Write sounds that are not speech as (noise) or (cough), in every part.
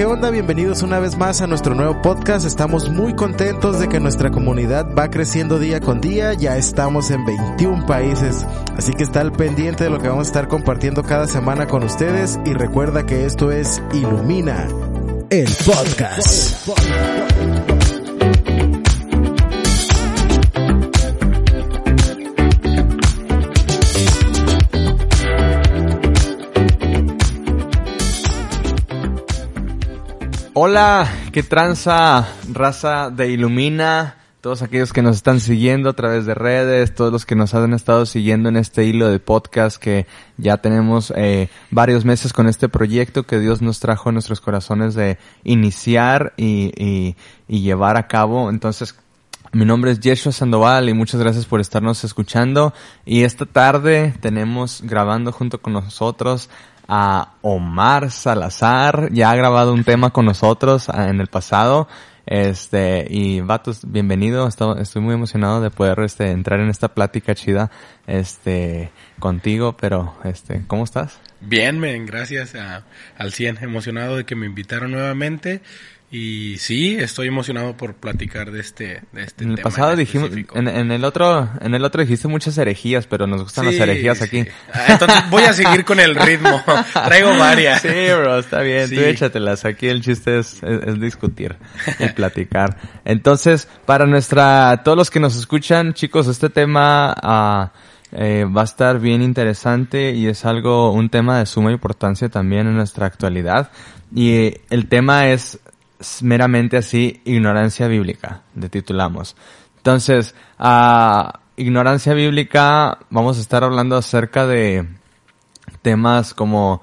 ¿qué onda? Bienvenidos una vez más a nuestro nuevo podcast. Estamos muy contentos de que nuestra comunidad va creciendo día con día. Ya estamos en 21 países. Así que está al pendiente de lo que vamos a estar compartiendo cada semana con ustedes. Y recuerda que esto es Ilumina, el podcast. Hola, qué tranza, raza de Ilumina, todos aquellos que nos están siguiendo a través de redes, todos los que nos han estado siguiendo en este hilo de podcast que ya tenemos eh, varios meses con este proyecto que Dios nos trajo a nuestros corazones de iniciar y, y, y llevar a cabo. Entonces, mi nombre es Yeshua Sandoval y muchas gracias por estarnos escuchando. Y esta tarde tenemos grabando junto con nosotros a Omar Salazar. Ya ha grabado un tema con nosotros ah, en el pasado. Este, y Vatos, bienvenido. Estoy, muy emocionado de poder este, entrar en esta plática chida este, contigo, pero este, ¿cómo estás? Bien, men, gracias a, al 100. Emocionado de que me invitaron nuevamente. Y sí, estoy emocionado por platicar de este, de este En el tema pasado en dijimos, en, en el otro, en el otro dijiste muchas herejías, pero nos gustan las herejías aquí. Ah, Entonces voy a seguir con el ritmo. (laughs) Traigo varias. Sí, bro, está bien, Sí. tú échatelas. Aquí el chiste es, es, es discutir y platicar. Entonces, para nuestra, todos los que nos escuchan, chicos, este tema eh, va a estar bien interesante y es algo, un tema de suma importancia también en nuestra actualidad. Y eh, el tema es meramente así, ignorancia bíblica, le titulamos. Entonces, ah, ignorancia bíblica, vamos a estar hablando acerca de temas como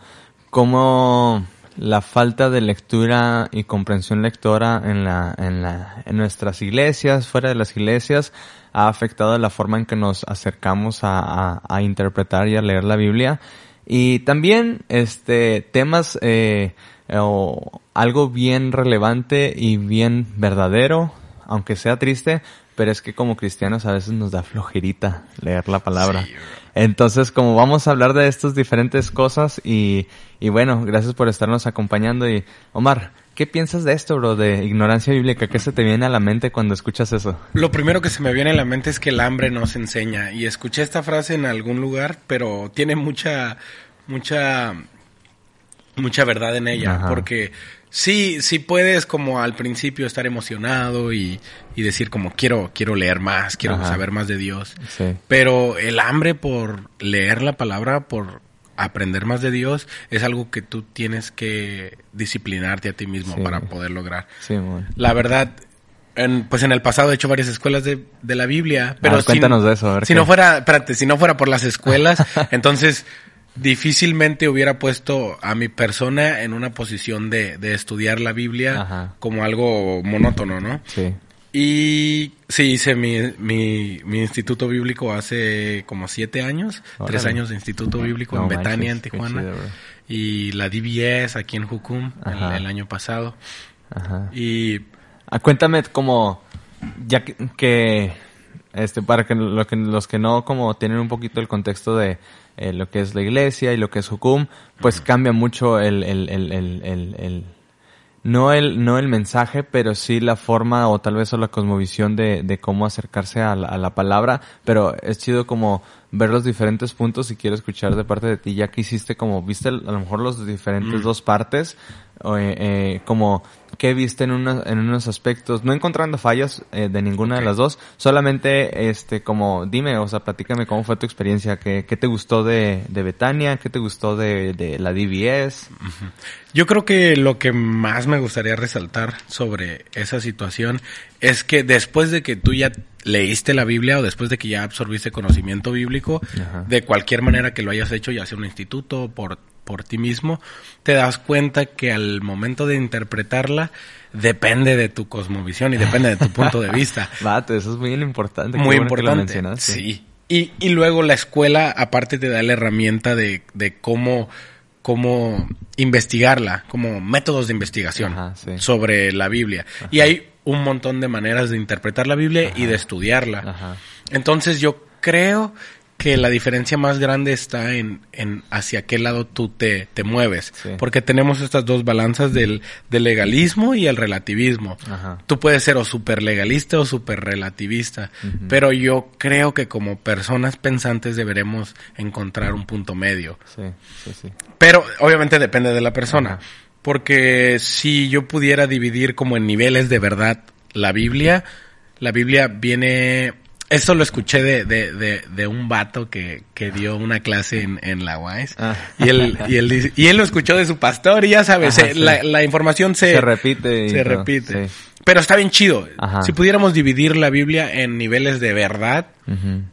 cómo la falta de lectura y comprensión lectora en la, en la, en nuestras iglesias, fuera de las iglesias, ha afectado la forma en que nos acercamos a, a, a interpretar y a leer la Biblia. Y también, este, temas, eh, o algo bien relevante y bien verdadero, aunque sea triste, pero es que como cristianos a veces nos da flojerita leer la palabra. Sí. Entonces, como vamos a hablar de estas diferentes cosas y, y bueno, gracias por estarnos acompañando y Omar, ¿qué piensas de esto, bro, de ignorancia bíblica? ¿Qué se te viene a la mente cuando escuchas eso? Lo primero que se me viene a la mente es que el hambre nos enseña. Y escuché esta frase en algún lugar, pero tiene mucha, mucha, mucha verdad en ella. Ajá. Porque sí, sí puedes como al principio estar emocionado y, y decir como quiero, quiero leer más, quiero Ajá. saber más de Dios. Sí. Pero el hambre por leer la palabra, por aprender más de Dios, es algo que tú tienes que disciplinarte a ti mismo Sí. para poder lograr. Sí, muy. La verdad, en, pues en el pasado he hecho varias escuelas de, de la Biblia, pero cuéntanos de eso, a ver si qué. no fuera, espérate, si no fuera por las escuelas, (laughs) entonces difícilmente hubiera puesto a mi persona en una posición de, de estudiar la Biblia Ajá. como algo monótono, ¿no? Sí. Y sí, hice mi, mi, mi instituto bíblico hace como siete años, tres años de instituto bíblico No en Betania, en Tijuana, chido, y la DBS aquí en Jucum el, año pasado. Ajá. Y Ah, cuéntame como, ya que, que, este, para que, lo que los que no como tienen un poquito el contexto de eh, lo que es la iglesia y lo que es Hukum, pues cambia mucho el, el, el, el, el, el- no el, no el mensaje, pero sí la forma o tal vez o la cosmovisión de, de cómo acercarse a la, a la palabra, pero es chido como ver los diferentes puntos y quiero escuchar de parte de ti, ya que hiciste como, viste a lo mejor los diferentes Mm. dos partes, eh, eh, como qué viste en, una- en unos aspectos, no encontrando fallas eh, de ninguna de las dos, solamente este como dime, o sea, platícame cómo fue tu experiencia, qué, qué te gustó de, de Betania, qué te gustó de, de la DBS, Yo creo que lo que más me gustaría resaltar sobre esa situación es que después de que tú ya leíste la Biblia o después de que ya absorbiste conocimiento bíblico, Ajá. de cualquier manera que lo hayas hecho, ya sea un instituto por, por ti mismo, te das cuenta que al momento de interpretarla depende de tu cosmovisión y depende de tu punto de vista. (laughs) Vato, eso es muy importante. qué Muy bueno que lo importante. Sí. Y, y luego la escuela, aparte, te da la herramienta de, de cómo, cómo investigarla, como métodos de investigación Ajá, sí. sobre la Biblia. Y hay un montón de maneras de interpretar la Biblia y de estudiarla. Ajá. Entonces yo creo que la diferencia más grande está en, en hacia qué lado tú te, te mueves. Sí. Porque tenemos estas dos balanzas del, del legalismo y el relativismo. Ajá. Tú puedes ser o súper legalista o súper relativista. Pero yo creo que como personas pensantes deberemos encontrar un punto medio. Sí, sí, sí. Pero obviamente depende de la persona. Ajá. Porque si yo pudiera dividir como en niveles de verdad la Biblia, la Biblia viene... Esto lo escuché de, de, de, de un vato que, que dio una clase en, en la UAS. Ah. Y, él, y, él dice- y él lo escuchó de su pastor y ya sabes, Ajá, se- sí. la, la información se, Se repite se todo, repite. sí. Pero está bien chido. Ajá. Si pudiéramos dividir la Biblia en niveles de verdad,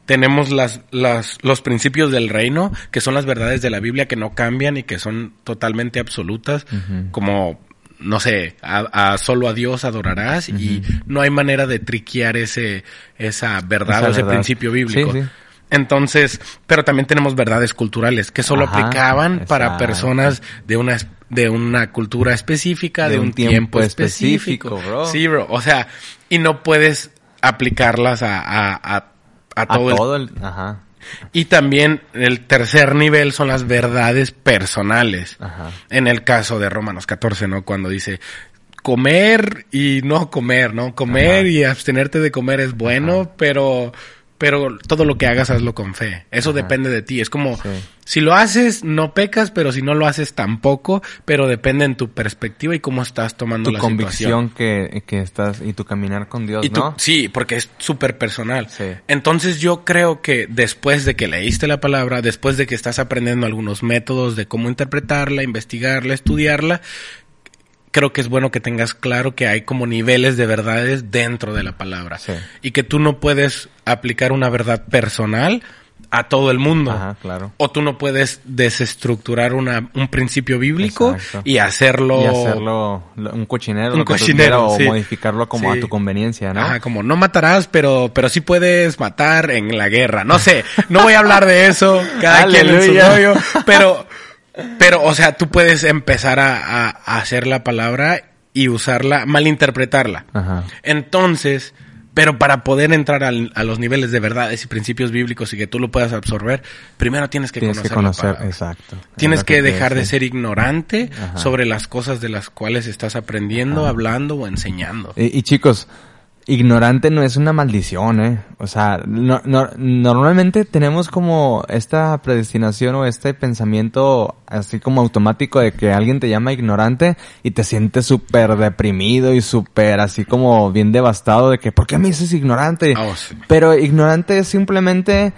tenemos las, las, los principios del reino, que son las verdades de la Biblia que no cambian y que son totalmente absolutas, como, no sé, a, a solo a Dios adorarás y no hay manera de triquear ese, esa verdad Esa o ese verdad. principio bíblico. Sí, sí. Entonces, pero también tenemos verdades culturales que solo Ajá, aplicaban para personas de una de una cultura específica, de, un, tiempo, específico. bro. Sí, bro. O sea, y no puedes aplicarlas a, a, a, a A todo, el- todo el... Ajá. Y también el tercer nivel son las verdades personales. Ajá. En el caso de Romanos 14, ¿no? Cuando dice comer y no comer, ¿no? Comer Ajá. y abstenerte de comer es bueno, pero pero todo lo que hagas hazlo con fe. Eso Ajá. depende de ti. Es como Sí. si lo haces no pecas, pero si no lo haces tampoco, pero depende en tu perspectiva y cómo estás tomando Tu la convicción situación. que, que estás y tu caminar con Dios, Y ¿no? sí, porque es súper personal. Sí. Entonces yo creo que después de que leíste la palabra, después de que estás aprendiendo algunos métodos de cómo interpretarla, investigarla, estudiarla, creo que es bueno que tengas claro que hay como niveles de verdades dentro de la palabra. Sí. Y que tú no puedes aplicar una verdad personal a todo el mundo. Ajá, claro. O tú no puedes desestructurar una, un principio bíblico Exacto. y hacerlo... Y hacerlo lo- un cochinero, Un cochinero, quieras, sí. o modificarlo como Sí. a tu conveniencia, ¿no? Ajá, como no matarás, pero, pero sí puedes matar en la guerra. No sé, no voy a hablar de eso, cada quien en su rollo, pero, pero, o sea, tú puedes empezar a, a- a hacer la palabra y usarla, malinterpretarla. Ajá. Entonces, pero para poder entrar al- a los niveles de verdades y principios bíblicos y que tú lo puedas absorber, primero tienes que Tienes conocer. que conocer, exacto. Tienes que dejar de ser ignorante Ajá. sobre las cosas de las cuales estás aprendiendo, hablando o enseñando. Y, y chicos, ignorante no es una maldición, ¿eh? O sea, no, no- normalmente tenemos como esta predestinación o este pensamiento así como automático de que alguien te llama ignorante y te sientes súper deprimido y súper así como bien devastado de que, ¿por qué me dices ignorante? Oh, sí. Pero ignorante es simplemente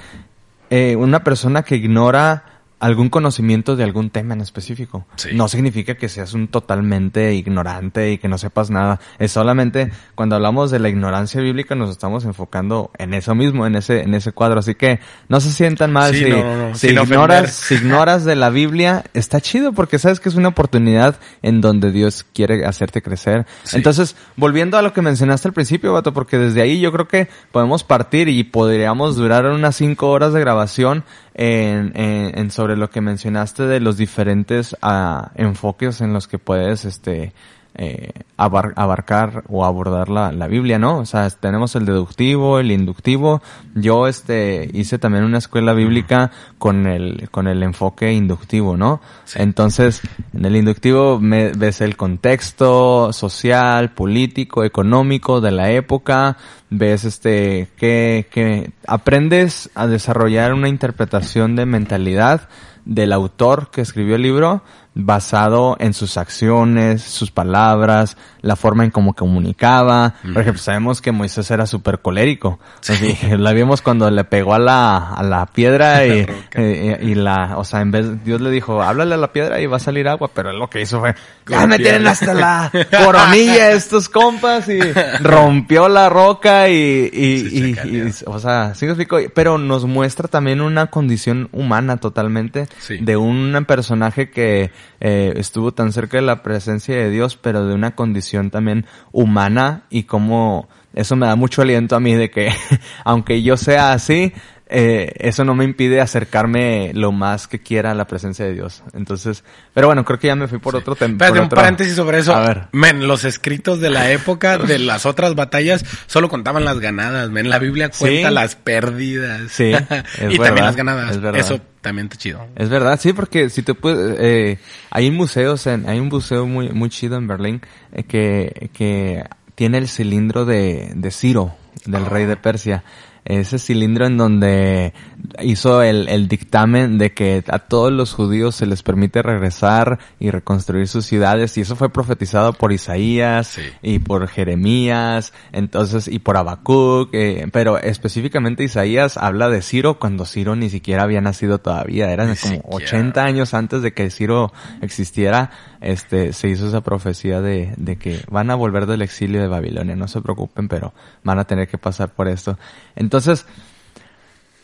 eh, una persona que ignora algún conocimiento de algún tema en específico. Sí. No significa que seas un totalmente ignorante y que no sepas nada. Es solamente cuando hablamos de la ignorancia bíblica nos estamos enfocando en eso mismo, en ese, en ese cuadro. Así que no se sientan mal Sí, si, no, no, no, si ignoras, si ignoras de la Biblia, está chido porque sabes que es una oportunidad en donde Dios quiere hacerte crecer. Sí. Entonces, volviendo a lo que mencionaste al principio, Vato, porque desde ahí yo creo que podemos partir y podríamos durar unas cinco horas de grabación en, en, en sobre lo que mencionaste de los diferentes ah, enfoques en los que puedes, este, eh, abar- abarcar o abordar la, la Biblia, ¿no? O sea, tenemos el deductivo, el inductivo. Yo, este, hice también una escuela bíblica con el, con el enfoque inductivo, ¿no? Sí. Entonces, en el inductivo me- ves el contexto social, político, económico de la época, ves este, que, que aprendes a desarrollar una interpretación de mentalidad del autor que escribió el libro basado en sus acciones, sus palabras, la forma en cómo comunicaba. Por ejemplo, sabemos que Moisés era súper colérico. Así, la vimos cuando le pegó a la, a la piedra (laughs) y, La y la, o sea, en vez, Dios le dijo, háblale a la piedra y va a salir agua, pero él lo que hizo fue, ya me tienen hasta la (laughs) coronilla estos compas y (laughs) rompió la roca y, y, Sí, y- o sea, sí me explico, pero nos muestra también una condición humana totalmente Sí. de un personaje que eh, estuvo tan cerca de la presencia de Dios, pero de una condición también humana y como eso me da mucho aliento a mí de que (laughs) aunque yo sea así, eh, eso no me impide acercarme lo más que quiera a la presencia de Dios. Entonces, pero bueno, creo que ya me fui por otro tema. Espérate, un paréntesis sobre eso. A ver. Men, los escritos de la época de las otras batallas solo contaban las ganadas, men. La Biblia cuenta las pérdidas. Sí. (laughs) y también las ganadas. Eso también está chido. Es verdad, sí, porque si te puedes, eh, hay museos en, hay un museo muy, muy chido en Berlín eh, que, que tiene el cilindro de, de Ciro, del rey de Persia ese cilindro en donde hizo el, el, dictamen de que a todos los judíos se les permite regresar y reconstruir sus ciudades y eso fue profetizado por Isaías y por Jeremías entonces y por Habacuc eh, pero específicamente Isaías habla de Ciro cuando Ciro ni siquiera había nacido todavía eran como 80 años antes de que Ciro existiera este se hizo esa profecía de, de que van a volver del exilio de Babilonia no se preocupen pero van a tener que pasar por esto. Entonces,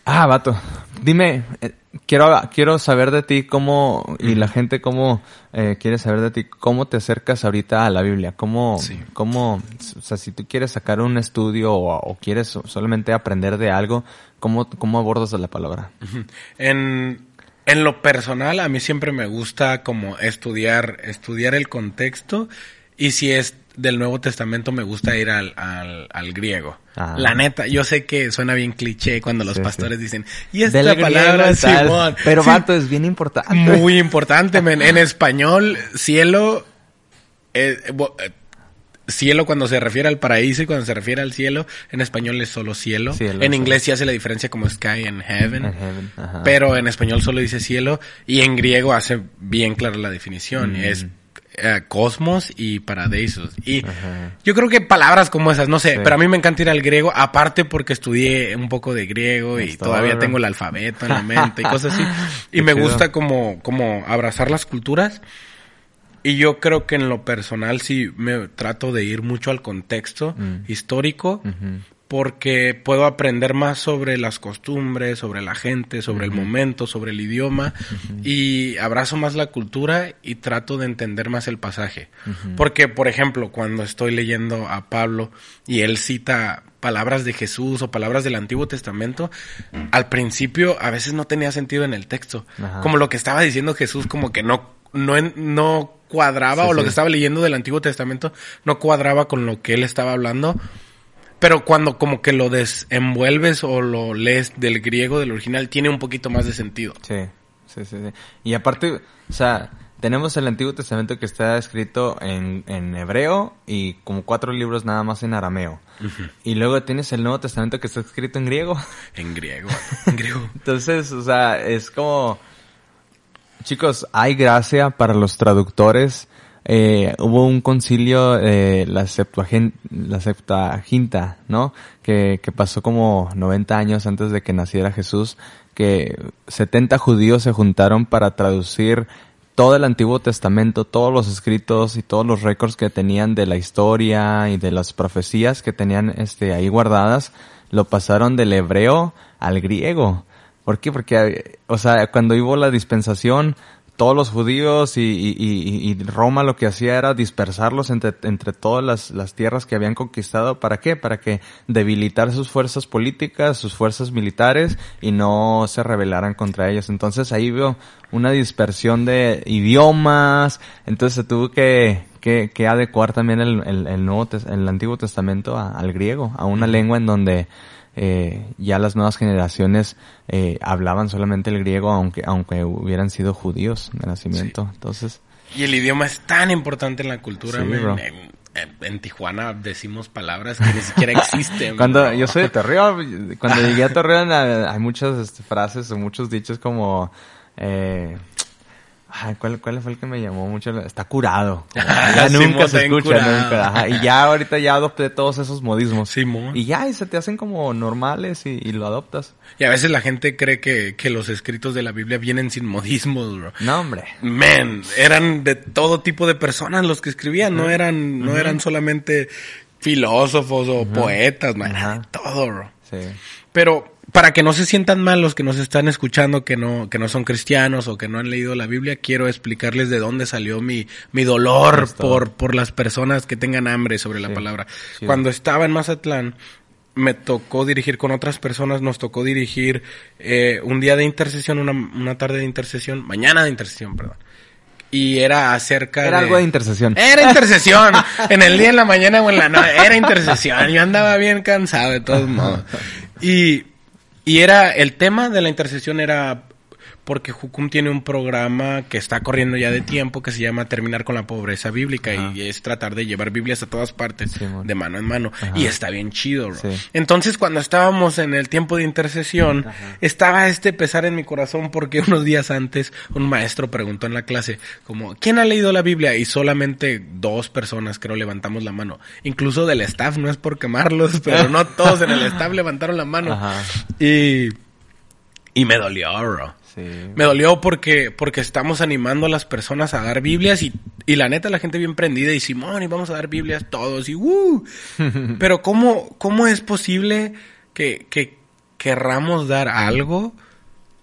ah, vato, dime, eh, quiero, quiero saber de ti cómo, y la gente cómo eh, quiere saber de ti, cómo te acercas ahorita a la Biblia, cómo, cómo, o sea, si tú quieres sacar un estudio o, quieres solamente aprender de algo, ¿cómo, cómo abordas la palabra? En, en lo personal, a mí siempre me gusta como estudiar, estudiar el contexto y si es del Nuevo Testamento me gusta ir al, al, griego. Ah. La neta, yo sé que suena bien cliché cuando los pastores dicen, y esta palabra, Simón. Pero, vato, es bien importante. Muy (laughs) importante, En español, cielo, eh, eh, cielo cuando se refiere al paraíso y cuando se refiere al cielo, en español es solo cielo. en inglés sí hace la diferencia como sky and heaven. Pero en español solo dice cielo y en griego hace bien clara la definición. Mm. Es eh, cosmos y Paradeisos. Y yo creo que palabras como esas, no sé, pero a mí me encanta ir al griego, aparte porque estudié un poco de griego y todavía tengo el alfabeto en la (laughs) mente y cosas así. Y me gusta como, como abrazar las culturas. Y yo creo que en lo personal sí me trato de ir mucho al contexto mm. histórico porque puedo aprender más sobre las costumbres, sobre la gente, sobre el momento, sobre el idioma y abrazo más la cultura y trato de entender más el pasaje. Porque, por ejemplo, cuando estoy leyendo a Pablo y él cita palabras de Jesús o palabras del Antiguo Testamento, al principio a veces no tenía sentido en el texto. Como lo que estaba diciendo Jesús, como que no, no, no cuadraba o lo que estaba leyendo del Antiguo Testamento no cuadraba con lo que él estaba hablando pero cuando como que lo desenvuelves o lo lees del griego, del original, tiene un poquito más de sentido. Sí, sí, sí. sí. Y aparte, o sea, tenemos el Antiguo Testamento que está escrito en, en hebreo y como cuatro libros nada más en arameo. Y luego tienes el Nuevo Testamento que está escrito en griego. (laughs) En griego, (laughs) en griego. Entonces, o sea, es como... Chicos, hay gracia para los traductores eh, hubo un concilio, eh, la, Septuaginta, la Septuaginta, ¿no? Que, que pasó como 90 años antes de que naciera Jesús, que 70 judíos se juntaron para traducir todo el Antiguo Testamento, todos los escritos y todos los récords que tenían de la historia y de las profecías que tenían este ahí guardadas, lo pasaron del hebreo al griego. ¿Por qué? Porque, o sea, cuando hubo la dispensación, todos los judíos y, y, y, Roma lo que hacía era dispersarlos entre, entre todas las, las, tierras que habían conquistado. ¿Para qué? Para que debilitar sus fuerzas políticas, sus fuerzas militares y no se rebelaran contra ellos. Entonces ahí veo una dispersión de idiomas. Entonces se tuvo que, que, que adecuar también el, el, el, Nuevo, el Antiguo Testamento al griego, a una lengua en donde eh, ya las nuevas generaciones eh, hablaban solamente el griego aunque aunque hubieran sido judíos de nacimiento. Entonces y el idioma es tan importante en la cultura en, Tijuana decimos palabras que ni siquiera existen cuando yo soy de Torreón cuando llegué a (laughs) Torreón hay muchas este, frases o muchos dichos como eh, ¿cuál, ¿Cuál fue el que me llamó mucho? Está curado. (laughs) Ya nunca se escucha, nunca. Y ya ahorita ya adopté todos esos modismos. Simón. Y ya, y se te hacen como normales y, lo adoptas. Y a veces la gente cree que, que los escritos de la Biblia vienen sin modismos, bro. No, hombre. Men, eran de todo tipo de personas los que escribían, no eran, no eran solamente filósofos o poetas, man, todo, bro. Sí. Pero para que no se sientan mal los que nos están escuchando que no, que no son cristianos o que no han leído la Biblia, quiero explicarles de dónde salió mi, mi dolor por, por las personas que tengan hambre sobre la palabra. Cuando estaba en Mazatlán, me tocó dirigir con otras personas, nos tocó dirigir eh, un día de intercesión, una, una tarde de intercesión, mañana de intercesión, perdón. Y era acerca Era de... algo de intercesión. Era intercesión. (laughs) en el día, en la mañana o en la noche. Era intercesión. Yo andaba bien cansado de todos modos. (laughs) Y, y era, el tema de la intercesión era porque Jucum tiene un programa que está corriendo ya de tiempo que se llama Terminar con la Pobreza Bíblica Ajá. y es tratar de llevar Biblias a todas partes Sí, de mano en mano. Ajá. Y está bien chido, bro. Sí. Entonces, cuando estábamos en el tiempo de intercesión, estaba este pesar en mi corazón porque (laughs) unos días antes un maestro preguntó en la clase como, ¿quién ha leído la Biblia? Y solamente dos personas creo levantamos la mano. Incluso del staff, no es por quemarlos, (laughs) pero no todos en el staff levantaron la mano. Y, y me dolió, bro. Sí. Me dolió porque, porque estamos animando a las personas a dar Biblias y, y la neta la gente bien prendida y Simón y vamos a dar Biblias todos y ¡uh! (laughs) Pero ¿cómo, cómo es posible que, que querramos dar algo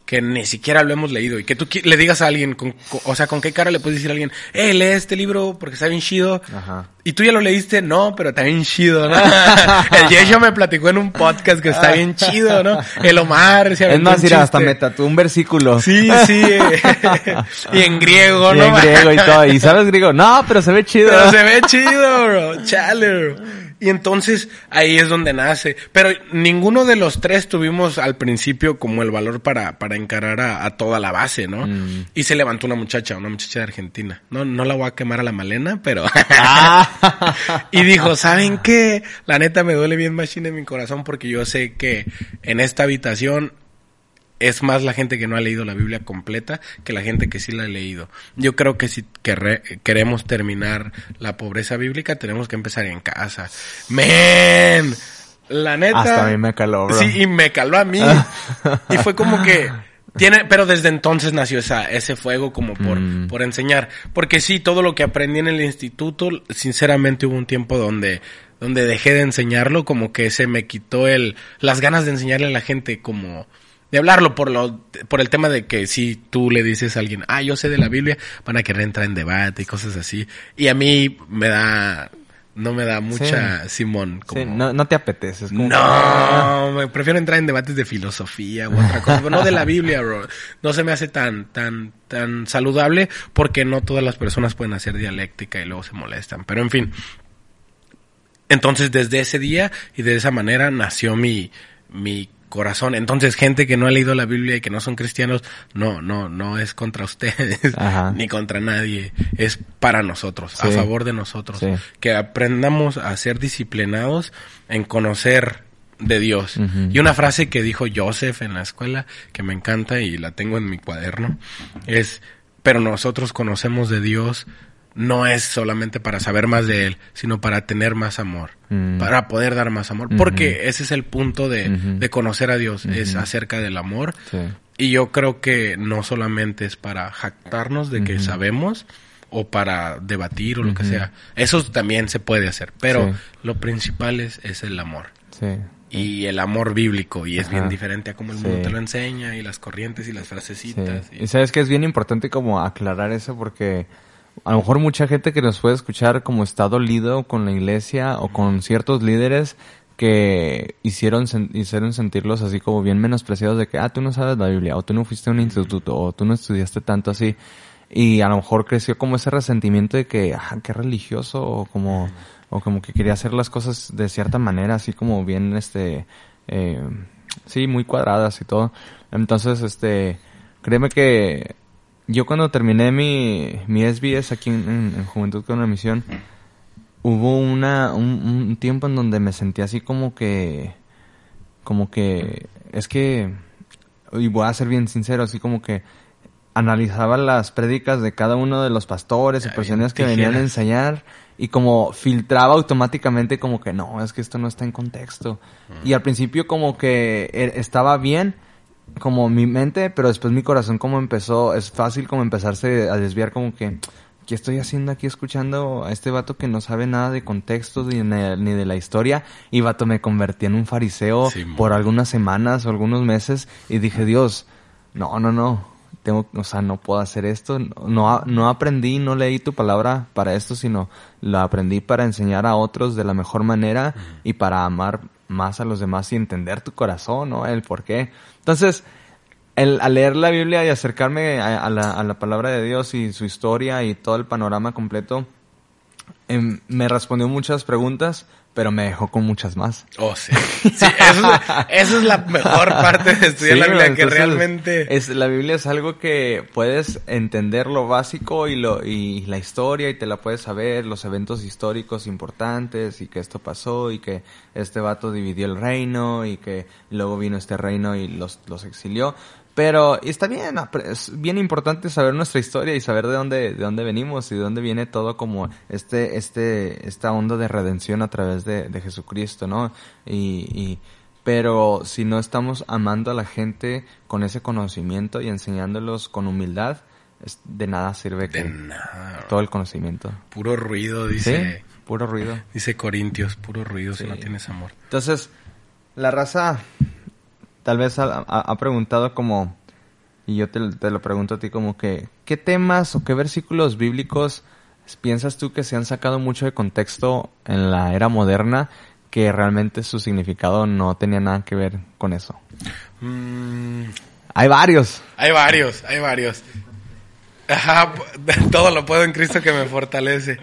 que ni siquiera lo hemos leído y que tú le digas a alguien, con, con- o sea, ¿con qué cara le puedes decir a alguien, eh, lee este libro porque está bien chido? Ajá. Y tú ya lo leíste, no, pero está bien chido, ¿no? (laughs) El Yesho me platicó en un podcast que está bien chido, ¿no? El Omar se Es más, mira, hasta me tatuó un versículo. Sí, sí. (laughs) y en griego, Y ¿no? en griego y todo. ¿Y sabes griego? No, pero se ve chido. Pero se ve chido, bro. Chale, bro. Y entonces ahí es donde nace. Pero ninguno de los tres tuvimos al principio como el valor para, para encarar a, a toda la base, ¿no? Mm. Y se levantó una muchacha, una muchacha de Argentina. No, no la voy a quemar a la malena, pero... Ah. (laughs) y dijo, ¿saben qué? La neta me duele bien machine en mi corazón porque yo sé que en esta habitación es más la gente que no ha leído la Biblia completa que la gente que sí la ha leído. Yo creo que si querre- queremos terminar la pobreza bíblica, tenemos que empezar en casa. ¡Men! La neta. Hasta a mí me caló, bro. Sí, y me caló a mí. (laughs) y fue como que. Tiene, pero desde entonces nació esa, ese fuego como por, Mm. por enseñar. Porque sí, todo lo que aprendí en el instituto, sinceramente hubo un tiempo donde, donde dejé de enseñarlo, como que se me quitó el, las ganas de enseñarle a la gente como, de hablarlo por lo, por el tema de que si tú le dices a alguien, ah, yo sé de la Biblia, van a querer entrar en debate y cosas así. Y a mí me da, no me da mucha, Simón, como, Sí, no, no te apetece. es como- no, me prefiero entrar en debates de filosofía u otra cosa, pero no de la Biblia, bro. No se me hace tan, tan, tan saludable porque no todas las personas pueden hacer dialéctica y luego se molestan. Pero en fin. Entonces, desde ese día y de esa manera nació mi, mi corazón. Entonces, gente que no ha leído la Biblia y que no son cristianos, no, no, no es contra (laughs) ustedes, Ajá. ni contra nadie. Es para nosotros, a favor de nosotros. Sí. Que aprendamos a ser disciplinados en conocer de Dios. Y una frase que dijo Joseph en la escuela, que me encanta y la tengo en mi cuaderno, es, pero nosotros conocemos de Dios no es solamente para saber más de Él, sino para tener más amor, Mm. para poder dar más amor, porque ese es el punto de, de conocer a Dios, es acerca del amor. Sí. Y yo creo que no solamente es para jactarnos de que sabemos o para debatir o lo que sea. Eso también se puede hacer, pero Sí. lo principal es, es el amor. Sí. Y el amor bíblico, y es Ajá. bien diferente a cómo el mundo Sí. te lo enseña, y las corrientes y las frasecitas. Sí. y- Y sabes que es bien importante como aclarar eso porque a lo mejor mucha gente que nos puede escuchar como está dolido con la iglesia o con ciertos líderes que hicieron, hicieron sentirlos así como bien menospreciados de que, ah, tú no sabes la Biblia, o tú no fuiste a un instituto, o tú no estudiaste tanto así. Y a lo mejor creció como ese resentimiento de que, ah, qué religioso, o como, o como que quería hacer las cosas de cierta manera, así como bien, este, eh, sí, muy cuadradas y todo. Entonces, este, créeme que yo cuando terminé mi, mi SBS aquí en, en- en Juventud con una Misión, hubo una, un, un tiempo en donde me sentí así como que, como que, es que, y voy a ser bien sincero, así como que analizaba las prédicas de cada uno de los pastores y personas que venían a enseñar y como filtraba automáticamente como que no, es que esto no está en contexto. Y al principio como que e- estaba bien como mi mente, pero después mi corazón como empezó, es fácil como empezarse a desviar como que ¿qué estoy haciendo aquí escuchando a este vato que no sabe nada de contextos ni, de- ni de la historia? Y vato me convertí en un fariseo por algunas semanas o algunos meses y dije, Dios, no, no, no, tengo, o sea, no puedo hacer esto, no, no aprendí, no leí tu palabra para esto, sino lo aprendí para enseñar a otros de la mejor manera y para amar más a los demás y entender tu corazón, ¿no? El por qué. Entonces, el, al leer la Biblia y acercarme a, la, a la palabra de Dios y su historia y todo el panorama completo, em, me respondió muchas preguntas pero me dejó con muchas más. Oh, sí. sí eso, es, es, la mejor parte de estudiar la Biblia, que realmente... Es, la Biblia es algo que puedes entender lo básico y, lo, y la historia y te la puedes saber, los eventos históricos importantes y que esto pasó y que este vato dividió el reino y que luego vino este reino y los, los exilió. Pero está bien, es bien importante saber nuestra historia y saber de dónde, de dónde venimos y de dónde viene todo como este, este, esta onda de redención a través de, de Jesucristo, ¿no? Y, y, pero si no estamos amando a la gente con ese conocimiento y enseñándolos con humildad, de nada sirve de nada. todo el conocimiento. Puro ruido, dice. Puro ruido. Dice Corintios, puro ruido si no tienes amor. Entonces, la raza tal vez ha, preguntado como, y yo te, lo pregunto a ti como que, ¿qué temas o qué versículos bíblicos piensas tú que se han sacado mucho de contexto en la era moderna que realmente su significado no tenía nada que ver con eso? Mm. Hay varios. Hay varios, hay varios. Ajá, (laughs) todo lo puedo en Cristo que me fortalece.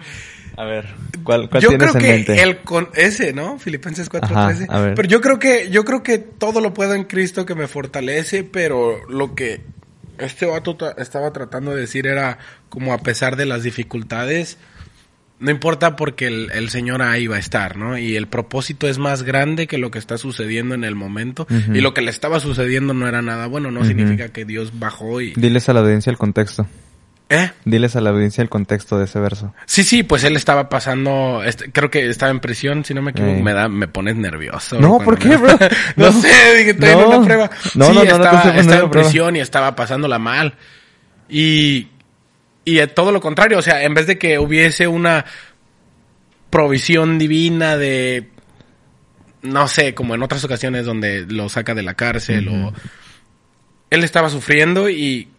A ver, ¿cuál, cuál yo tienes creo en mente? que el con ese, ¿no? Filipenses 4:13. Pero yo creo que yo creo que todo lo puedo en Cristo que me fortalece, pero lo que este vato estaba tratando de decir era como a pesar de las dificultades, no importa porque el, Señor ahí va a estar, ¿no? Y el propósito es más grande que lo que está sucediendo en el momento. Y lo que le estaba sucediendo no era nada bueno, no significa que Dios bajó y... Diles a la audiencia el contexto. ¿Eh? Diles a la audiencia el contexto de ese verso. Sí, sí, pues él estaba pasando, creo que estaba en prisión, si no me equivoco, me da, me pones nervioso. No, ¿por qué, bro? (laughs) no, sé, dije, no, una prueba. No, no, estaba, no estaba en prisión y estaba pasándola mal. Y, y todo lo contrario, o sea, en vez de que hubiese una provisión divina de, no sé, como en otras ocasiones donde lo saca de la cárcel o... Él estaba sufriendo y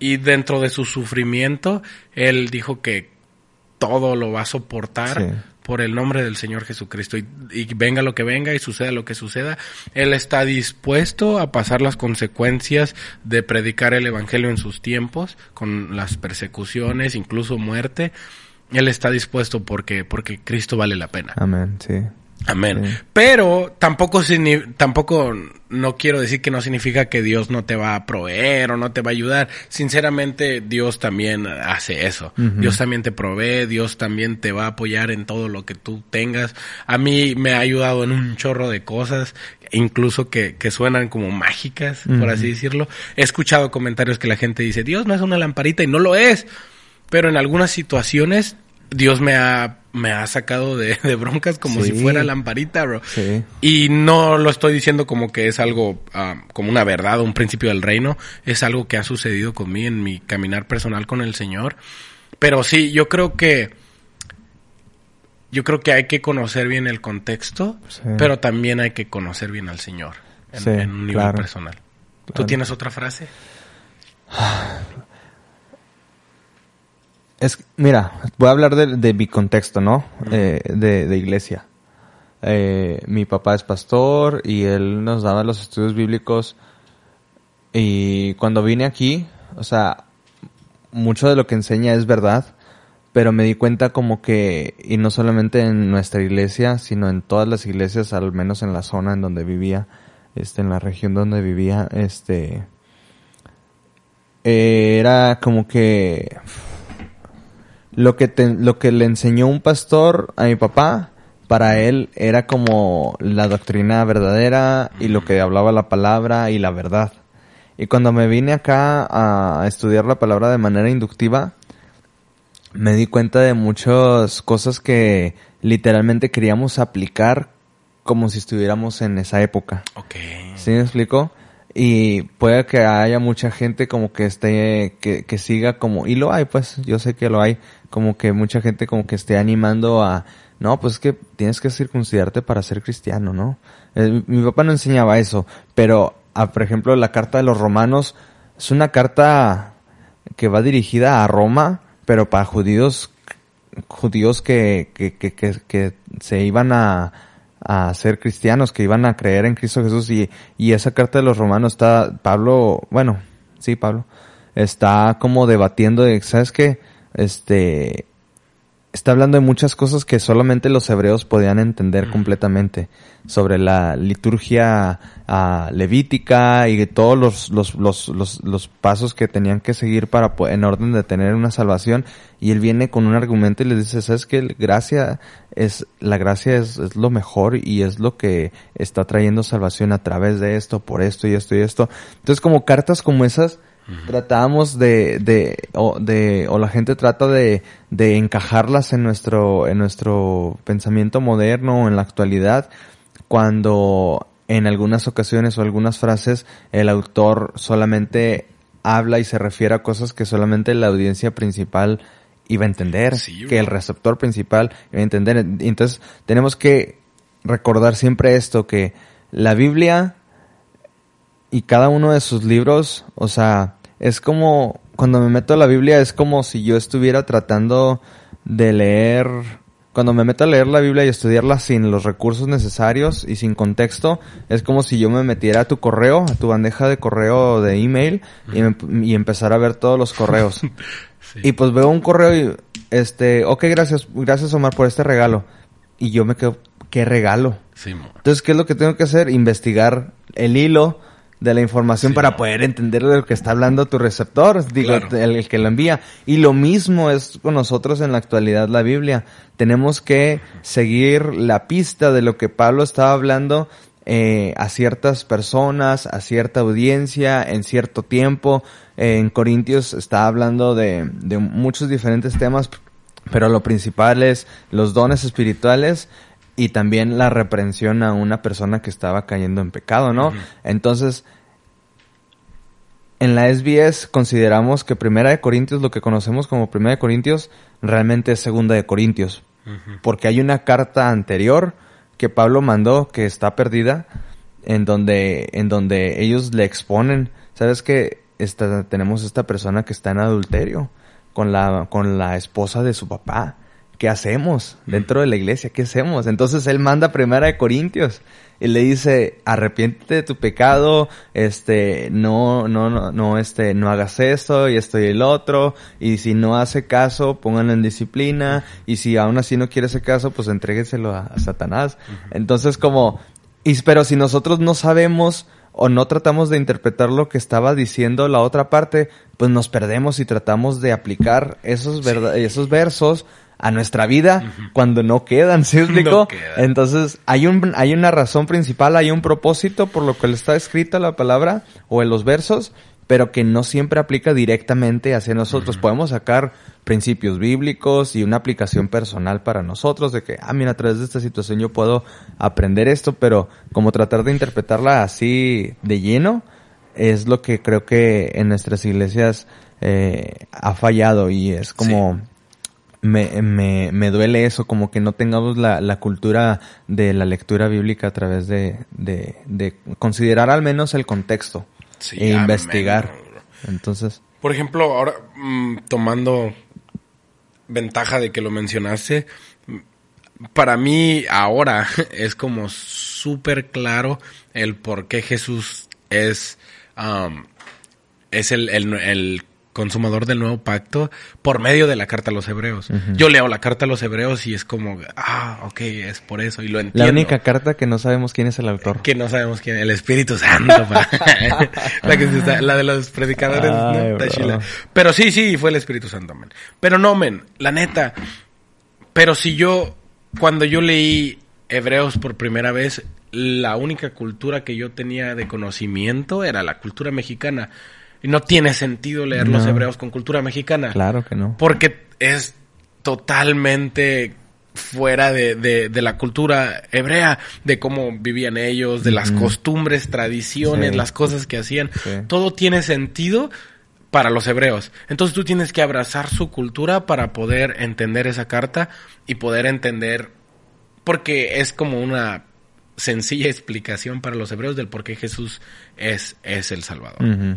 y dentro de su sufrimiento, él dijo que todo lo va a soportar por el nombre del Señor Jesucristo. Y, venga lo que venga y suceda lo que suceda, Él está dispuesto a pasar las consecuencias de predicar el Evangelio en sus tiempos, con las persecuciones, incluso muerte. Él está dispuesto porque, porque Cristo vale la pena. Amén, sí. Amén. Pero tampoco, tampoco no quiero decir que no significa que Dios no te va a proveer o no te va a ayudar. Sinceramente, Dios también hace eso. Dios también te provee, Dios también te va a apoyar en todo lo que tú tengas. A mí me ha ayudado en un chorro de cosas, incluso que, que suenan como mágicas, por así decirlo. He escuchado comentarios que la gente dice, Dios no es una lamparita y no lo es. Pero en algunas situaciones Dios me ha, me ha sacado de, (laughs) broncas como si fuera lamparita, bro. Y no lo estoy diciendo como que es algo, ah, como una verdad o un principio del reino. Es algo que ha sucedido conmigo en mi caminar personal con el Señor. Pero sí, yo creo que, yo creo que hay que conocer bien el contexto, pero también hay que conocer bien al Señor en, un nivel personal. ¿Tú tienes otra frase? (sighs) Es, mira, voy a hablar de, mi contexto, ¿no? Eh, de, iglesia. Eh, mi papá es pastor y él nos daba los estudios bíblicos. Y cuando vine aquí, o sea, mucho de lo que enseña es verdad, pero me di cuenta como que, y no solamente en nuestra iglesia, sino en todas las iglesias, al menos en la zona en donde vivía, este, en la región donde vivía, este, era como que lo que, lo que le enseñó un pastor a mi papá, para él era como la doctrina verdadera y lo que hablaba la palabra y la verdad. Y cuando me vine acá a estudiar la palabra de manera inductiva, me di cuenta de muchas cosas que literalmente queríamos aplicar como si estuviéramos en esa época. Ok. ¿Sí me explico? Y puede que haya mucha gente como que esté, que, que siga como, y lo hay pues, yo sé que lo hay, como que mucha gente como que esté animando a, no, pues es que tienes que circuncidarte para ser cristiano, ¿no? Eh, mi papá no enseñaba eso, pero, ah, por ejemplo, la carta de los romanos es una carta que va dirigida a Roma, pero para judíos, judíos que, que, que, que, que se iban a, a ser cristianos, que iban a creer en Cristo Jesús y, y esa carta de los romanos está, Pablo, bueno, sí, Pablo, está como debatiendo de, ¿sabes qué? Este, está hablando de muchas cosas que solamente los hebreos podían entender completamente. Sobre la liturgia ah, levítica y todos los, los, los, los, los pasos que tenían que seguir para en orden de tener una salvación. Y él viene con un argumento y les dice sabes que gracia es la gracia es, es lo mejor y es lo que está trayendo salvación a través de esto por esto y esto y esto entonces como cartas como esas tratamos de, de, o, de, o la gente trata de, de encajarlas en nuestro, en nuestro pensamiento moderno o en la actualidad, cuando en algunas ocasiones o algunas frases el autor solamente habla y se refiere a cosas que solamente la audiencia principal iba a entender, que el receptor principal iba a entender. Entonces tenemos que recordar siempre esto, que la Biblia y cada uno de sus libros, o sea, es como, cuando me meto a la Biblia, es como si yo estuviera tratando de leer, cuando me meto a leer la Biblia y estudiarla sin los recursos necesarios y sin contexto, es como si yo me metiera a tu correo, a tu bandeja de correo de email y, empezar a ver todos los correos. (laughs) Y pues veo un correo y, este, ok, gracias, gracias Omar por este regalo. Y yo me quedo, ¿qué regalo? Entonces, ¿qué es lo que tengo que hacer? Investigar el hilo, de la información para poder entender de lo que está hablando tu receptor, digo, el, que lo envía. Y lo mismo es con nosotros en la actualidad la Biblia. Tenemos que seguir la pista de lo que Pablo estaba hablando eh, a ciertas personas, a cierta audiencia, en cierto tiempo. en Corintios está hablando de, de muchos diferentes temas, pero lo principal es los dones espirituales y también la reprensión a una persona que estaba cayendo en pecado, ¿no? Entonces, en la SBS consideramos que Primera de Corintios, lo que conocemos como Primera de Corintios, realmente es Segunda de Corintios. Porque hay una carta anterior que Pablo mandó que está perdida, en donde, en donde ellos le exponen, ¿sabes que esta, tenemos esta persona que está en adulterio con la, con la esposa de su papá? ¿Qué hacemos dentro de la iglesia? ¿Qué hacemos? Entonces él manda primera de Corintios y le dice, arrepiéntete de tu pecado, este, no, no, no, no, este, no hagas esto y esto y el otro, y si no hace caso, pónganlo en disciplina, y si aún así no quiere ese caso, pues entrégueselo a, Satanás. Entonces como, y, pero si nosotros no sabemos, o no tratamos de interpretar lo que estaba diciendo la otra parte, pues nos perdemos y tratamos de aplicar esos, esos versos a nuestra vida cuando no quedan, ¿sí (laughs) explico? Entonces, hay un, hay una razón principal, hay un propósito por lo que está escrita la palabra o en los versos, pero que no siempre aplica directamente hacia nosotros. Podemos sacar principios bíblicos y una aplicación personal para nosotros de que, ah, mira, a través de esta situación yo puedo aprender esto, pero como tratar de interpretarla así de lleno es lo que creo que en nuestras iglesias eh, ha fallado y es como me, me, me duele eso, como que no tengamos la, la cultura de la lectura bíblica a través de, de, de considerar al menos el contexto e investigar. Entonces. Por ejemplo, ahora mm, tomando ventaja de que lo mencionaste, para mí ahora (laughs) es como súper claro el por qué Jesús es, um, es el, el, el consumador del nuevo pacto por medio de la carta a los hebreos. Yo leo la carta a los hebreos y es como, ah, ok, es por eso y lo entiendo. La única carta que no sabemos quién es el autor. Que no sabemos quién, el Espíritu Santo. (laughs) (laughs) la, de los predicadores, Pero sí, sí, fue el Espíritu Santo, men. Pero no, men, la neta. Pero si yo, cuando yo leí Hebreos por primera vez, la única cultura que yo tenía de conocimiento era la cultura mexicana. Y no tiene sentido leer los hebreos con cultura mexicana. Claro que no. Porque es totalmente fuera de, de, la cultura hebrea, de cómo vivían ellos, de las costumbres, tradiciones, las cosas que hacían. Todo tiene sentido para los hebreos. Entonces tú tienes que abrazar su cultura para poder entender esa carta y poder entender, porque es como una sencilla (laughs) explicación para los hebreos del por qué Jesús es, es el Salvador.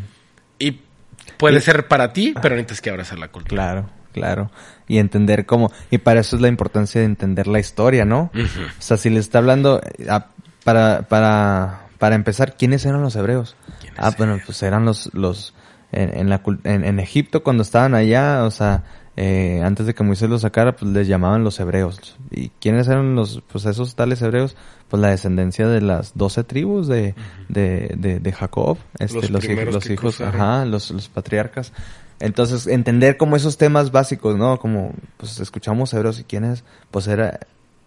Y puede ser para ti, pero necesitas que abrazar la cultura. Claro. Claro. Y entender cómo, y para eso es la importancia de entender la historia, ¿no? O sea, si le está hablando, ah, para, para, para empezar, ¿quiénes eran los hebreos? ¿Quiénes Ah, bueno, pues eran los, los, en, en la, en, en Egipto cuando estaban allá, o sea, eh, antes de que Moisés los sacara, pues les llamaban los hebreos. ¿Y quiénes eran los, pues esos tales hebreos? Pues la descendencia de las doce tribus de, de, de, de Jacob, este, Los los, hij- primeros los hijos, ajá, los, los patriarcas. Entonces, entender como esos temas básicos, ¿no? Como, pues escuchamos hebreos y quiénes, pues era,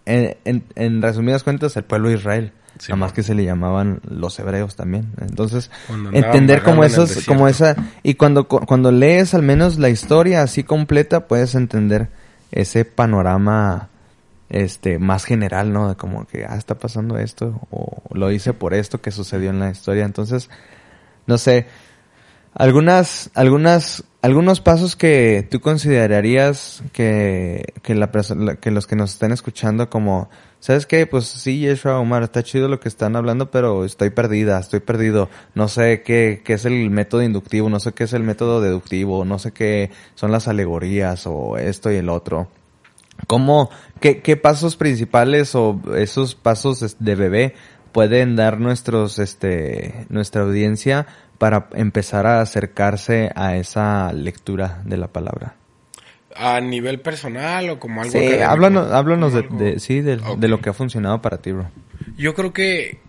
en, en, en resumidas cuentas, el pueblo de Israel. Sí, nada más que se le llamaban los hebreos también. Entonces, entender como esos, como esa, y cuando, cu- cuando lees al menos la historia así completa, puedes entender ese panorama, este, más general, ¿no? De como que, ah, está pasando esto, o lo hice por esto que sucedió en la historia. Entonces, no sé, algunas, algunas, algunos pasos que tú considerarías que, que la que los que nos estén escuchando como, ¿sabes qué? Pues sí, Yeshua Omar, está chido lo que están hablando, pero estoy perdida, estoy perdido. No sé qué, qué es el método inductivo, no sé qué es el método deductivo, no sé qué son las alegorías o esto y el otro. ¿Cómo, qué, qué pasos principales o esos pasos de bebé pueden dar nuestros, este, nuestra audiencia para empezar a acercarse a esa lectura de la palabra? A nivel personal o como algo Sí, académico? háblanos, háblanos de, sí, de, lo que ha funcionado para ti, bro. Yo creo que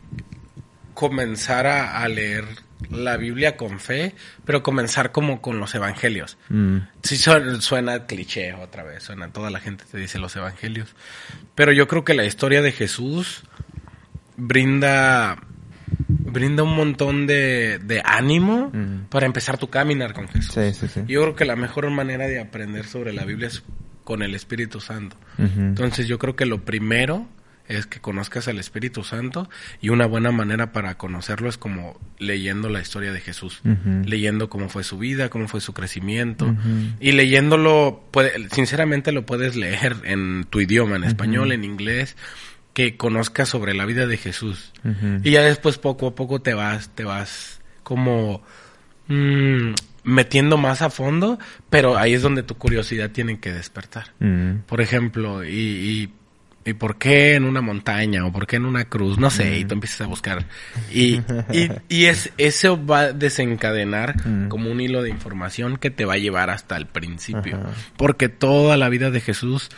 comenzar a, a leer la Biblia con fe, pero comenzar como con los evangelios. Mm, Sí suena, suena cliché otra vez, suena, toda la gente te dice los evangelios. Pero yo creo que la historia de Jesús brinda brinda un montón de, de ánimo para empezar tu caminar con Jesús. Sí, sí, sí. Yo creo que la mejor manera de aprender sobre la Biblia es con el Espíritu Santo. Entonces yo creo que lo primero es que conozcas al Espíritu Santo y una buena manera para conocerlo es como leyendo la historia de Jesús, leyendo cómo fue su vida, cómo fue su crecimiento y leyéndolo, puede- sinceramente lo puedes leer en tu idioma, en español, en inglés, que conozcas sobre la vida de Jesús. Y ya después poco a poco te vas, te vas como mm, metiendo más a fondo, pero ahí es donde tu curiosidad tiene que despertar. Por ejemplo, y, y, y por qué en una montaña o por qué en una cruz, no sé, y tú empiezas a buscar. Y, y, y es, eso va a desencadenar como un hilo de información que te va a llevar hasta el principio. Porque toda la vida de Jesús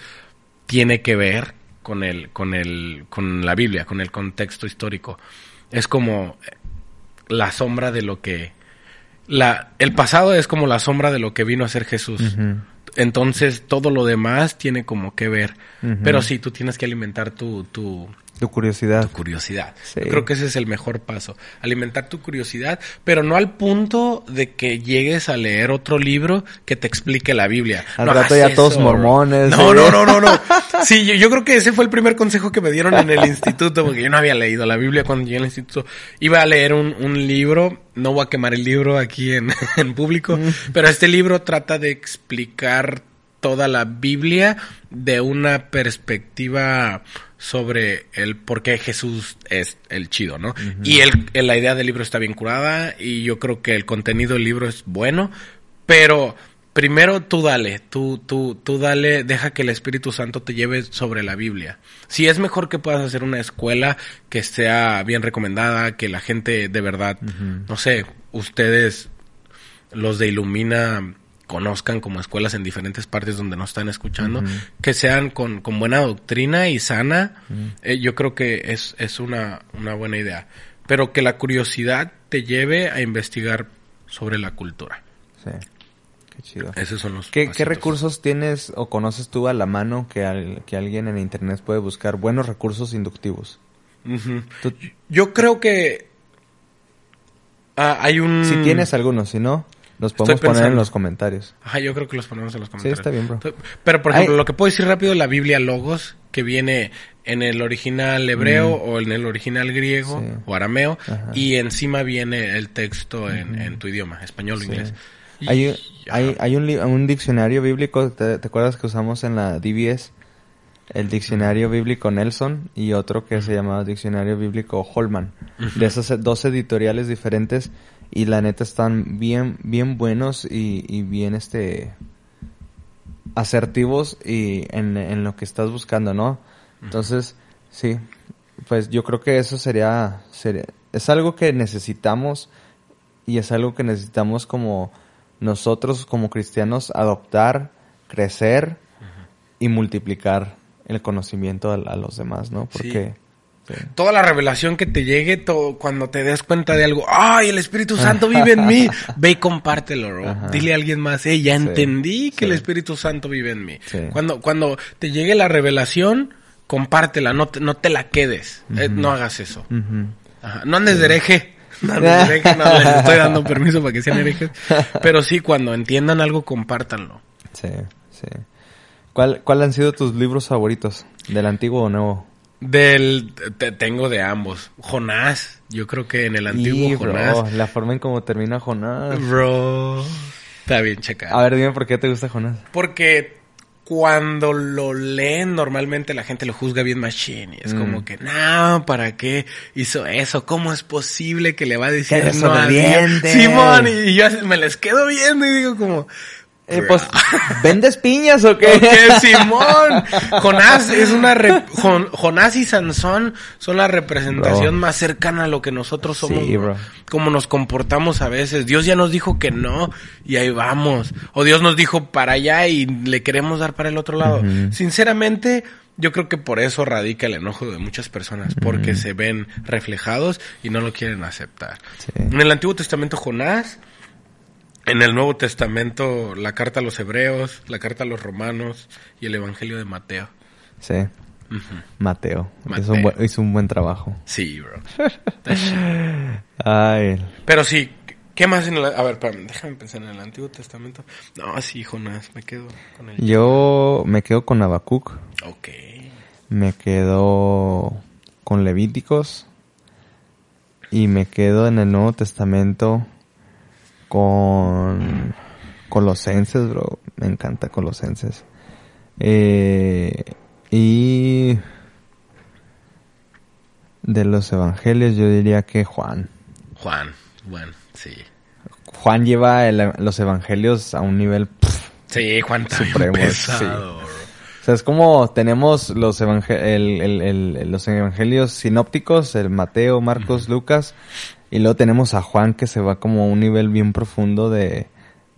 tiene que ver con el, con el, con la Biblia, con el contexto histórico. Es como la sombra de lo que, la, el pasado es como la sombra de lo que vino a ser Jesús. Entonces todo lo demás tiene como que ver. Pero sí, tú tienes que alimentar tu, tu, Tu curiosidad. tu curiosidad. Sí. Yo creo que ese es el mejor paso. Alimentar tu curiosidad, pero no al punto de que llegues a leer otro libro que te explique la Biblia. Al no rato ya todos mormones, No, ¿eh? no, no, no, no. Sí, yo, yo creo que ese fue el primer consejo que me dieron en el instituto, porque yo no había leído la Biblia cuando llegué al instituto. Iba a leer un, un libro, no voy a quemar el libro aquí en, (laughs) en público, Mm. pero este libro trata de explicar toda la Biblia de una perspectiva sobre el por qué Jesús es el chido, ¿no? Y el, la idea del libro está bien curada y yo creo que el contenido del libro es bueno, pero primero tú dale, tú, tú, tú dale, deja que el Espíritu Santo te lleve sobre la Biblia. Si es mejor que puedas hacer una escuela que sea bien recomendada, que la gente de verdad, no sé, ustedes los de Ilumina conozcan como escuelas en diferentes partes donde nos están escuchando, que sean con, con buena doctrina y sana, eh, yo creo que es, es una, una buena idea. Pero que la curiosidad te lleve a investigar sobre la cultura. Sí. Qué chido. Esos son los ¿Qué, ¿Qué pasitos. recursos tienes o conoces tú a la mano que, al- que alguien en internet puede buscar? Buenos recursos inductivos. Yo creo que ah, hay un... Si tienes algunos, si no, los podemos poner en los comentarios. Ajá, yo creo que los ponemos en los comentarios. está bien, bro. Pero, por ejemplo, lo que puedo decir rápido, la Biblia Logos, que viene en el original hebreo Mm. o en el original griego Sí. o arameo, Ajá. y encima viene el texto en, en tu idioma, español o Sí. inglés. Hay, hay, hay un, diccionario bíblico, ¿te, te acuerdas que usamos en la DBS? El diccionario bíblico Nelson y otro que se llamaba diccionario bíblico Holman. De esos dos editoriales diferentes y la neta están bien, bien buenos y, y bien este... asertivos y en, en lo que estás buscando, ¿no? Entonces, sí, pues yo creo que eso sería, sería, es algo que necesitamos y es algo que necesitamos como nosotros como cristianos adoptar, crecer y multiplicar el conocimiento a, a los demás, ¿no? Porque sí. Toda la revelación que te llegue, todo, cuando te des cuenta de algo, ¡ay, el Espíritu Santo vive en mí! (laughs) Ve y compártelo, bro. Dile a alguien más, eh, ya sí, entendí que sí. el Espíritu Santo vive en mí. Cuando, cuando te llegue la revelación, compártela, no te, no te la quedes. Uh -huh. eh, no hagas eso. Uh -huh. Ajá. (laughs) No andes de hereje. No, andes de hereje, no les estoy dando permiso para que sean herejes. (laughs) Pero sí, cuando entiendan algo, compártanlo. Sí, sí. ¿Cuál, ¿Cuál han sido tus libros favoritos? ¿Del antiguo o nuevo? Del te, tengo de ambos. Jonás, yo creo que en el antiguo y, Jonás. Bro, la forma en cómo termina Jonás. Bro, está bien checado. A ver, dime por qué te gusta Jonás. Porque cuando lo leen normalmente la gente lo juzga bien machine y es mm. como que no, ¿para qué hizo eso? ¿Cómo es posible que le va a decir no a? Simón y yo me les quedo viendo y digo como eh, pues, ¿vendes piñas o qué? qué Simón. Jonás es una re... Jon... Jonás y Sansón son la representación bro. más cercana a lo que nosotros somos. Sí, bro. Como nos comportamos a veces. Dios ya nos dijo que no y ahí vamos. O Dios nos dijo para allá y le queremos dar para el otro lado. Uh -huh. Sinceramente, yo creo que por eso radica el enojo de muchas personas, porque se ven reflejados y no lo quieren aceptar. Sí. En el Antiguo Testamento Jonás en el Nuevo Testamento, la carta a los hebreos, la carta a los romanos y el Evangelio de Mateo. Sí. Uh -huh. Mateo. Mateo. Hizo, un buen, hizo, un buen, trabajo. Sí, bro. (laughs) Ay. Pero sí, ¿qué más en el... A ver, déjame pensar en el Antiguo Testamento. No, sí, Jonás, me quedo con él. Yo me quedo con Habacuc. Ok. Me quedo con Levíticos. Y me quedo en el Nuevo Testamento con Colosenses, bro. Me encanta Colosenses. Eh, y de los evangelios yo diría que Juan. Juan, bueno, sí. Juan lleva el, los evangelios a un nivel pff, sí, Juan supremo. Pesado, sí. O sea, es como tenemos los, evangel el, el, los evangelios sinópticos, el Mateo, Marcos, uh -huh. Lucas, y luego tenemos a Juan que se va como a un nivel bien profundo de,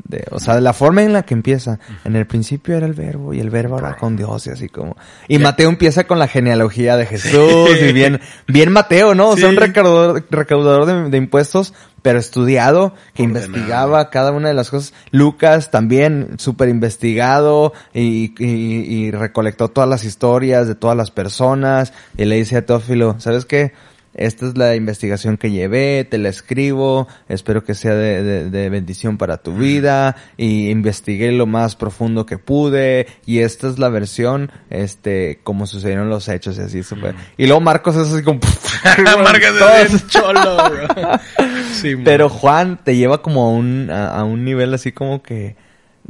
de, o sea, de la forma en la que empieza. En el principio era el verbo y el verbo era con Dios y así como. Y. Mateo empieza con la genealogía de Jesús sí. y bien, bien Mateo, ¿no? O sea, un recaudador, recaudador de, de, impuestos, pero estudiado, que Ordenado. investigaba cada una de las cosas. Lucas también súper investigado y, y, y recolectó todas las historias de todas las personas y le dice a Teófilo, ¿sabes qué? Esta es la investigación que llevé, te la escribo, espero que sea de, de, de, bendición para tu vida, y investigué lo más profundo que pude, y esta es la versión, este, como sucedieron los hechos, y así super. Y luego Marcos es así como, (laughs) (laughs) Marcos cholo, bro. (laughs) sí, Pero Juan te lleva como a un, a, a un nivel así como que,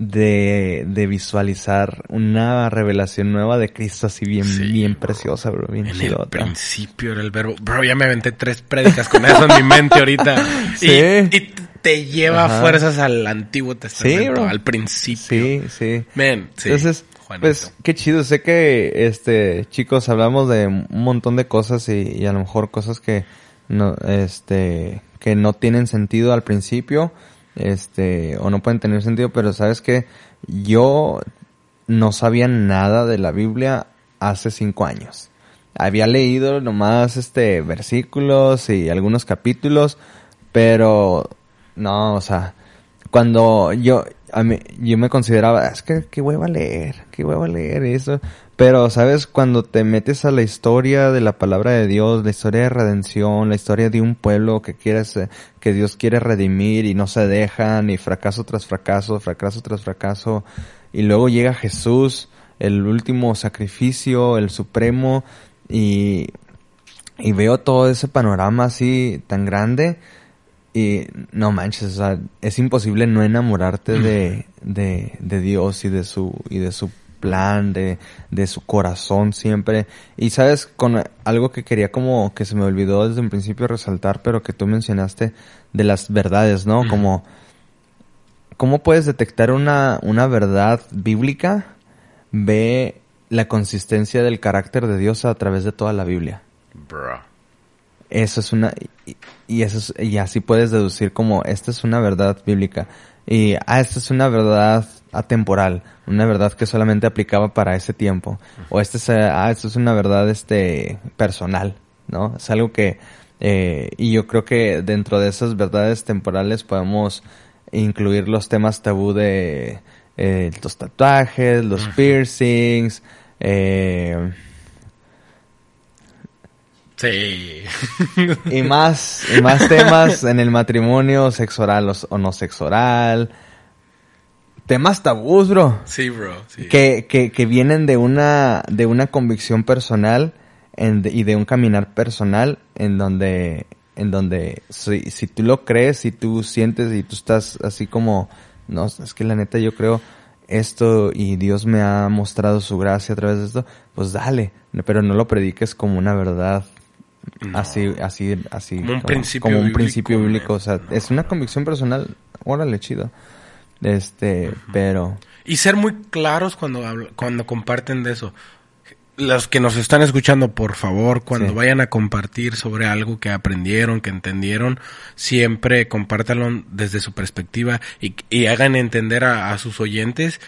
de, de visualizar una revelación nueva de Cristo así bien, sí, bien bro. preciosa, bro, bien En el principio era el verbo. Bro, ya me aventé tres prédicas con eso en mi mente ahorita. (laughs) Sí. Y, y te lleva Ajá. fuerzas al Antiguo Testamento, sí, al principio. Sí, sí. Men, sí. Entonces, Juanito. pues, qué chido. Sé que, este, chicos, hablamos de un montón de cosas y, y a lo mejor cosas que no, este, que no tienen sentido al principio este, o no pueden tener sentido, pero sabes que yo no sabía nada de la Biblia hace cinco años. Había leído nomás este versículos y algunos capítulos, pero no, o sea, cuando yo a mí, yo me consideraba, es que qué hueva leer, qué hueva leer eso, pero, ¿sabes? Cuando te metes a la historia de la palabra de Dios, la historia de redención, la historia de un pueblo que quieres, que Dios quiere redimir y no se dejan, y fracaso tras fracaso, fracaso tras fracaso, y luego llega Jesús, el último sacrificio, el supremo, y, y veo todo ese panorama así tan grande, y no manches, o sea, es imposible no enamorarte de, de, de Dios y de su, y de su plan, de, de su corazón siempre. Y sabes, con algo que quería como que se me olvidó desde un principio resaltar, pero que tú mencionaste de las verdades, ¿no? Como, ¿cómo puedes detectar una, una verdad bíblica? ve la consistencia del carácter de Dios a través de toda la Biblia. Bro. Eso es una y, y eso es- y así puedes deducir como esta es una verdad bíblica y ah esta es una verdad atemporal, una verdad que solamente aplicaba para ese tiempo o este es eh, ah esto es una verdad este personal, ¿no? Es algo que eh, y yo creo que dentro de esas verdades temporales podemos incluir los temas tabú de eh, los tatuajes, los piercings, eh, Sí. y más y más temas en el matrimonio sexual o, o no sexual temas tabús bro sí, bro. Sí. que, que, que vienen de una de una convicción personal en- y de un caminar personal en donde en donde si, si tú lo crees si tú sientes y tú estás así como no es que la neta yo creo esto y Dios me ha mostrado su gracia a través de esto pues dale pero no lo prediques como una verdad No. así así así Como un principio como un bíblico, principio man. bíblico o sea es una convicción personal órale chido este pero Y ser muy claros cuando, cuando comparten de eso. Los que nos están escuchando, por favor, cuando Sí. vayan a compartir sobre algo que aprendieron, que entendieron, siempre compártanlo desde su perspectiva y, y hagan entender a, a sus oyentes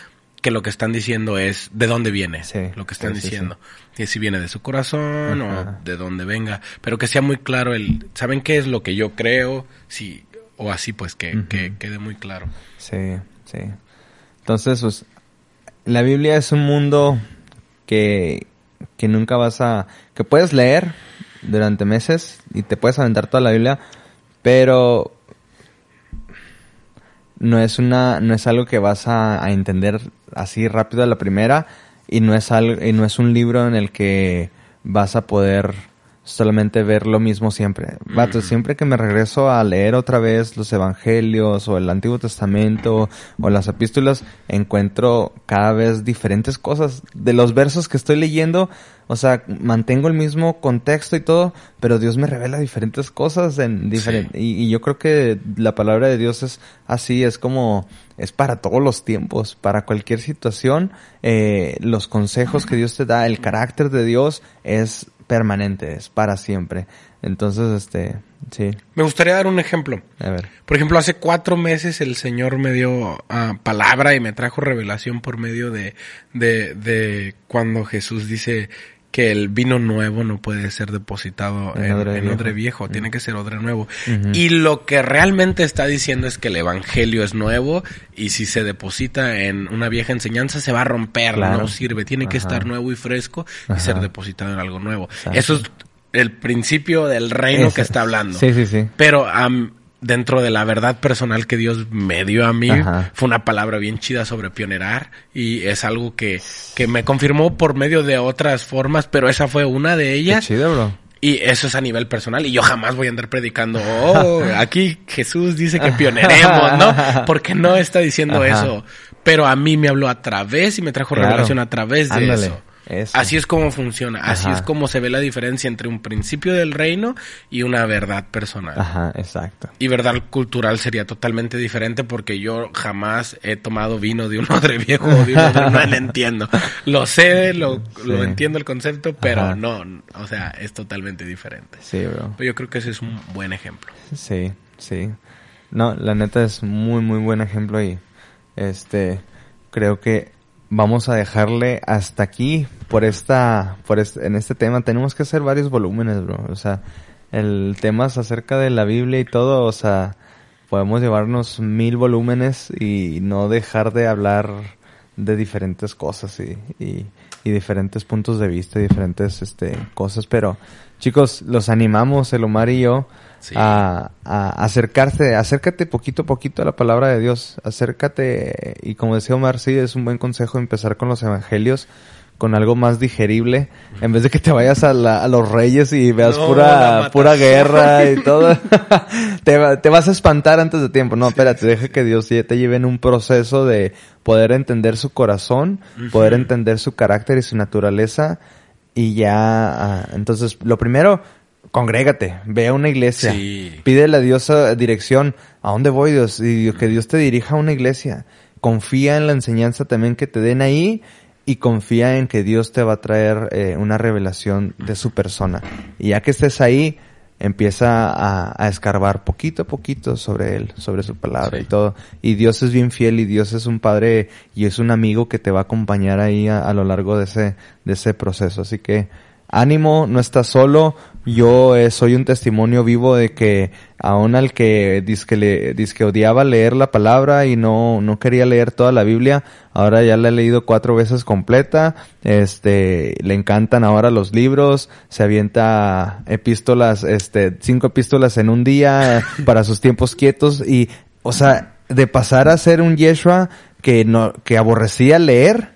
que lo que están diciendo es de dónde viene Sí, lo que están sí, diciendo. Y si viene de su corazón Ajá. o de dónde venga. Pero que sea muy claro el, ¿saben qué es lo que yo creo? Sí, o así pues que, que quede muy claro. Sí, sí. Entonces, pues, la Biblia es un mundo que, que nunca vas a... que puedes leer durante meses y te puedes aventar toda la Biblia, pero no es una no es algo que vas a, a entender así rápido a la primera y no es algo y no es un libro en el que vas a poder solamente ver lo mismo siempre. Vato, siempre que me regreso a leer otra vez los evangelios o el Antiguo Testamento o las epístolas, encuentro cada vez diferentes cosas. De los versos que estoy leyendo, o sea, mantengo el mismo contexto y todo, pero Dios me revela diferentes cosas en diferente, y, y yo creo que la palabra de Dios es así, es como, es para todos los tiempos, para cualquier situación, eh, los consejos que Dios te da, el carácter de Dios es permanente, es para siempre. Entonces, este, sí, Me gustaría dar un ejemplo. a ver. Por ejemplo, hace cuatro meses el Señor me dio ah, palabra y me trajo revelación por medio de, de, de cuando Jesús dice que el vino nuevo no puede ser depositado En en, odre en viejo. tiene que ser odre nuevo. Y lo que realmente está diciendo es que el evangelio es nuevo y si se deposita en una vieja enseñanza se va a romper, Claro. no sirve, tiene que estar nuevo y fresco y ser depositado en algo nuevo. Exacto. Eso es el principio del reino Eso. que está hablando. Sí, sí, sí. Pero dentro de la verdad personal que Dios me dio a mí, Ajá. fue una palabra bien chida sobre pionerar y es algo que, que me confirmó por medio de otras formas, pero esa fue una de Qué ellas. chido, bro. Y eso es a nivel personal y yo jamás voy a andar predicando, oh, (laughs) aquí Jesús dice que pioneremos, ¿no? (laughs) Porque no está diciendo Ajá. eso. Pero a mí me habló a través y me trajo Claro. revelación a través de Ándale, eso. Eso. Así es como funciona, así Ajá. es como se ve la diferencia entre un principio del reino y una verdad personal. Ajá, exacto. Y verdad cultural sería totalmente diferente porque yo jamás he tomado vino de un odre viejo o de un odre no le (laughs) entiendo. Lo sé, lo, lo Sí. entiendo el concepto, pero Ajá. no, o sea, es totalmente diferente. Sí, bro. Pero yo creo que ese es un buen ejemplo. Sí, sí. No, la neta es muy, muy buen ejemplo y este creo que vamos a dejarle hasta aquí por esta, por este, en este tema. Tenemos que hacer varios volúmenes, bro. O sea, el tema acerca de la Biblia y todo, o sea, podemos llevarnos mil volúmenes y no dejar de hablar de diferentes cosas y, y, y diferentes puntos de vista y diferentes este, cosas. Pero, chicos, los animamos, el Omar y yo, Sí. a, a acercarse, acércate poquito a poquito a la palabra de Dios, acércate, y como decía Omar, sí, es un buen consejo empezar con los evangelios, con algo más digerible, en vez de que te vayas a, la- a los reyes y veas No, pura, pura guerra y (laughs) todo, (laughs) te, te vas a espantar antes de tiempo, no, espérate, deja que Dios te lleve en un proceso de poder entender su corazón, poder entender su carácter y su naturaleza, y ya, ah, entonces, lo primero, congrégate, ve a una iglesia, Sí. pídele a Dios eh, dirección, ¿a dónde voy Dios? Y que Dios te dirija a una iglesia, confía en la enseñanza también que te den ahí, y confía en que Dios te va a traer eh, una revelación de su persona. Y ya que estés ahí, empieza a, a, escarbar poquito a poquito sobre él, sobre su palabra Sí. y todo. Y Dios es bien fiel y Dios es un padre y es un amigo que te va a acompañar ahí a, a lo largo de ese, de ese proceso. Así que ánimo, no estás solo. Yo eh, soy un testimonio vivo de que aún al que que le que odiaba leer la palabra y no no quería leer toda la Biblia, ahora ya la he leído cuatro veces completa. Este, le encantan ahora los libros, se avienta epístolas, este, cinco epístolas en un día (laughs) para sus tiempos quietos y, o sea, de pasar a ser un Yeshua que no que aborrecía leer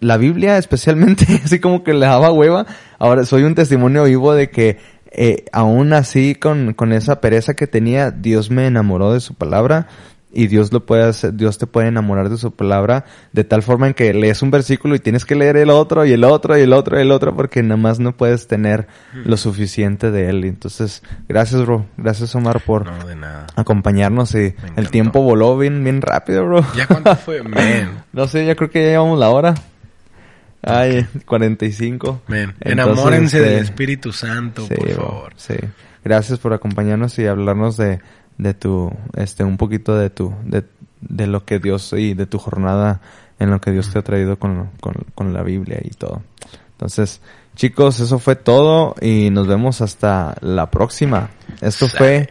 la Biblia especialmente, (laughs) así como que le daba hueva. Ahora soy un testimonio vivo de que eh, aún así con, con esa pereza que tenía, Dios me enamoró de su palabra y Dios lo puede hacer, Dios te puede enamorar de su palabra de tal forma en que lees un versículo y tienes que leer el otro y el otro y el otro y el otro porque nada más no puedes tener lo suficiente de él. Entonces, gracias bro, gracias Omar por No, de nada. acompañarnos y el tiempo voló bien, bien rápido bro. ¿Ya cuánto fue? (laughs) Man. No sé, ya creo que ya llevamos la hora. Ay, 45. Man. Entonces, Enamórense este, del Espíritu Santo, sí, por favor. Sí. Gracias por acompañarnos y hablarnos de, de tu, este, un poquito de tu, de, de lo que Dios y de tu jornada en lo que Dios te ha traído con, con, con la Biblia y todo. Entonces, chicos, eso fue todo y nos vemos hasta la próxima. Esto fue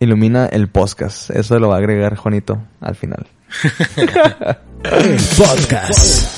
Ilumina el podcast. Eso lo va a agregar Juanito al final. (laughs) Podcast.